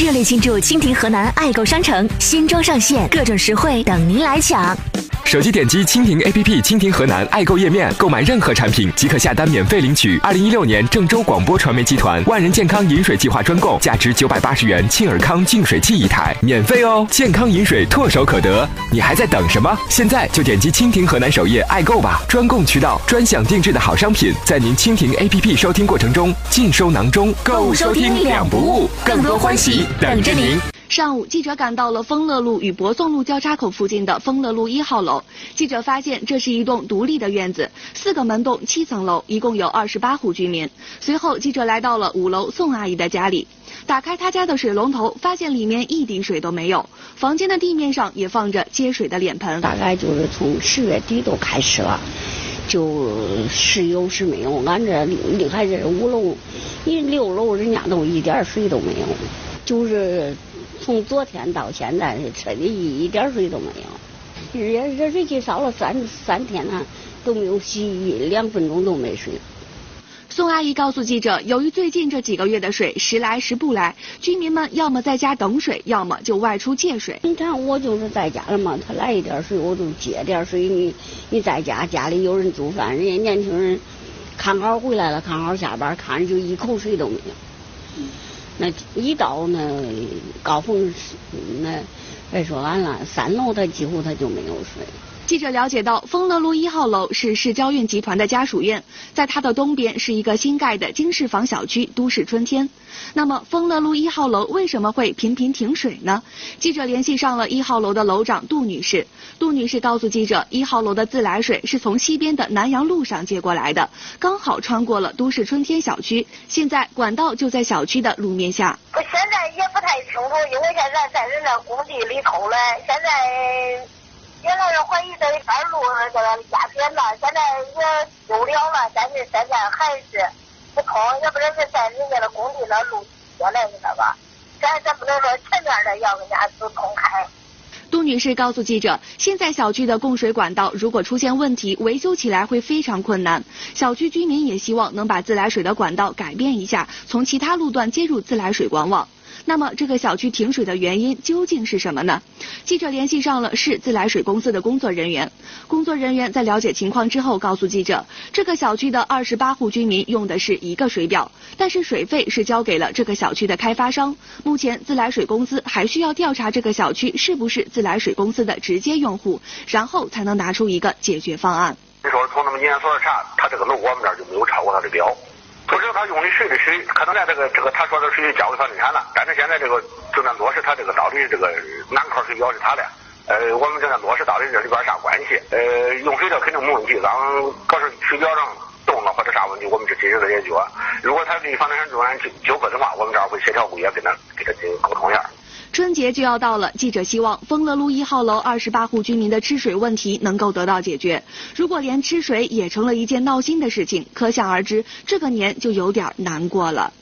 热烈庆祝蜻蜓河南爱购商城新装上线，各种实惠等您来抢。手机点击蜻蜓 APP 蜻蜓河南爱购页面，购买任何产品即可下单免费领取二零一六年郑州广播传媒集团万人健康饮水计划专供，价值九百八十元沁尔康净水器一台，免费哦！健康饮水唾手可得，你还在等什么？现在就点击蜻蜓河南首页爱购吧！专供渠道，专享定制的好商品，在您蜻蜓 APP 收听过程中尽收囊中，购物收听两不误，更多欢喜等着您。上午，记者赶到了丰乐路与博颂路交叉口附近的丰乐路一号楼。记者发现，这是一栋独立的院子，四个门洞，七层楼，一共有二十八户居民。随后，记者来到了五楼宋阿姨的家里，打开她家的水龙头，发现里面一滴水都没有。房间的地面上也放着接水的脸盆。大概就是从十月底都开始了，就时有时没有。俺这你看这五楼，你六楼人家都一点水都没有，就是。从昨天到现在，车里一点水都没有。热热水器烧了三三天了，都没有洗一，两分钟都没水。宋阿姨告诉记者，由于最近这几个月的水时来时不来，居民们要么在家等水，要么就外出借水。你看我就是在家了嘛，他来一点水我就借点水。你你在家家里有人做饭，人家年轻人看好回来了，看好下班，看着就一口水都没有。那一到那高峰，那别说完了，三楼他几乎他就没有水。记者了解到，丰乐路一号楼是市交运集团的家属院，在它的东边是一个新盖的经适房小区——都市春天。那么，丰乐路一号楼为什么会频频停水呢？记者联系上了一号楼的楼长杜女士，杜女士告诉记者，一号楼的自来水是从西边的南阳路上接过来的，刚好穿过了都市春天小区，现在管道就在小区的路面下。我现在也不太清楚，因为现在在人家工地里头嘞，现在。原来是怀疑这二路这个压扁了，现在也修了了，但是现在还是不通，也不知道是在人家的工地那路下来，你知道吧？咱咱不能说前面的要人家都通开。杜女士告诉记者，现在小区的供水管道如果出现问题，维修起来会非常困难。小区居民也希望能把自来水的管道改变一下，从其他路段接入自来水管网。那么这个小区停水的原因究竟是什么呢？记者联系上了市自来水公司的工作人员，工作人员在了解情况之后告诉记者，这个小区的二十八户居民用的是一个水表，但是水费是交给了这个小区的开发商。目前自来水公司还需要调查这个小区是不是自来水公司的直接用户，然后才能拿出一个解决方案。你说从那么年所查，他这个楼我们这儿就没有超过他的标。他用的谁的水，可能在这个这个他说的水交给房地产了，但是现在这个正在落实他这个到底这个南块水表是他的，呃，我们正在落实到底这里边啥关系，呃，用水的肯定没问题，咱搞是水表上动了或者啥问题，我们就及时的解决。如果他跟房地产中间纠纠纷的话，我们这儿会协调物业跟他给他进行沟通一下。春节就要到了，记者希望丰乐路一号楼二十八户居民的吃水问题能够得到解决。如果连吃水也成了一件闹心的事情，可想而知，这个年就有点难过了。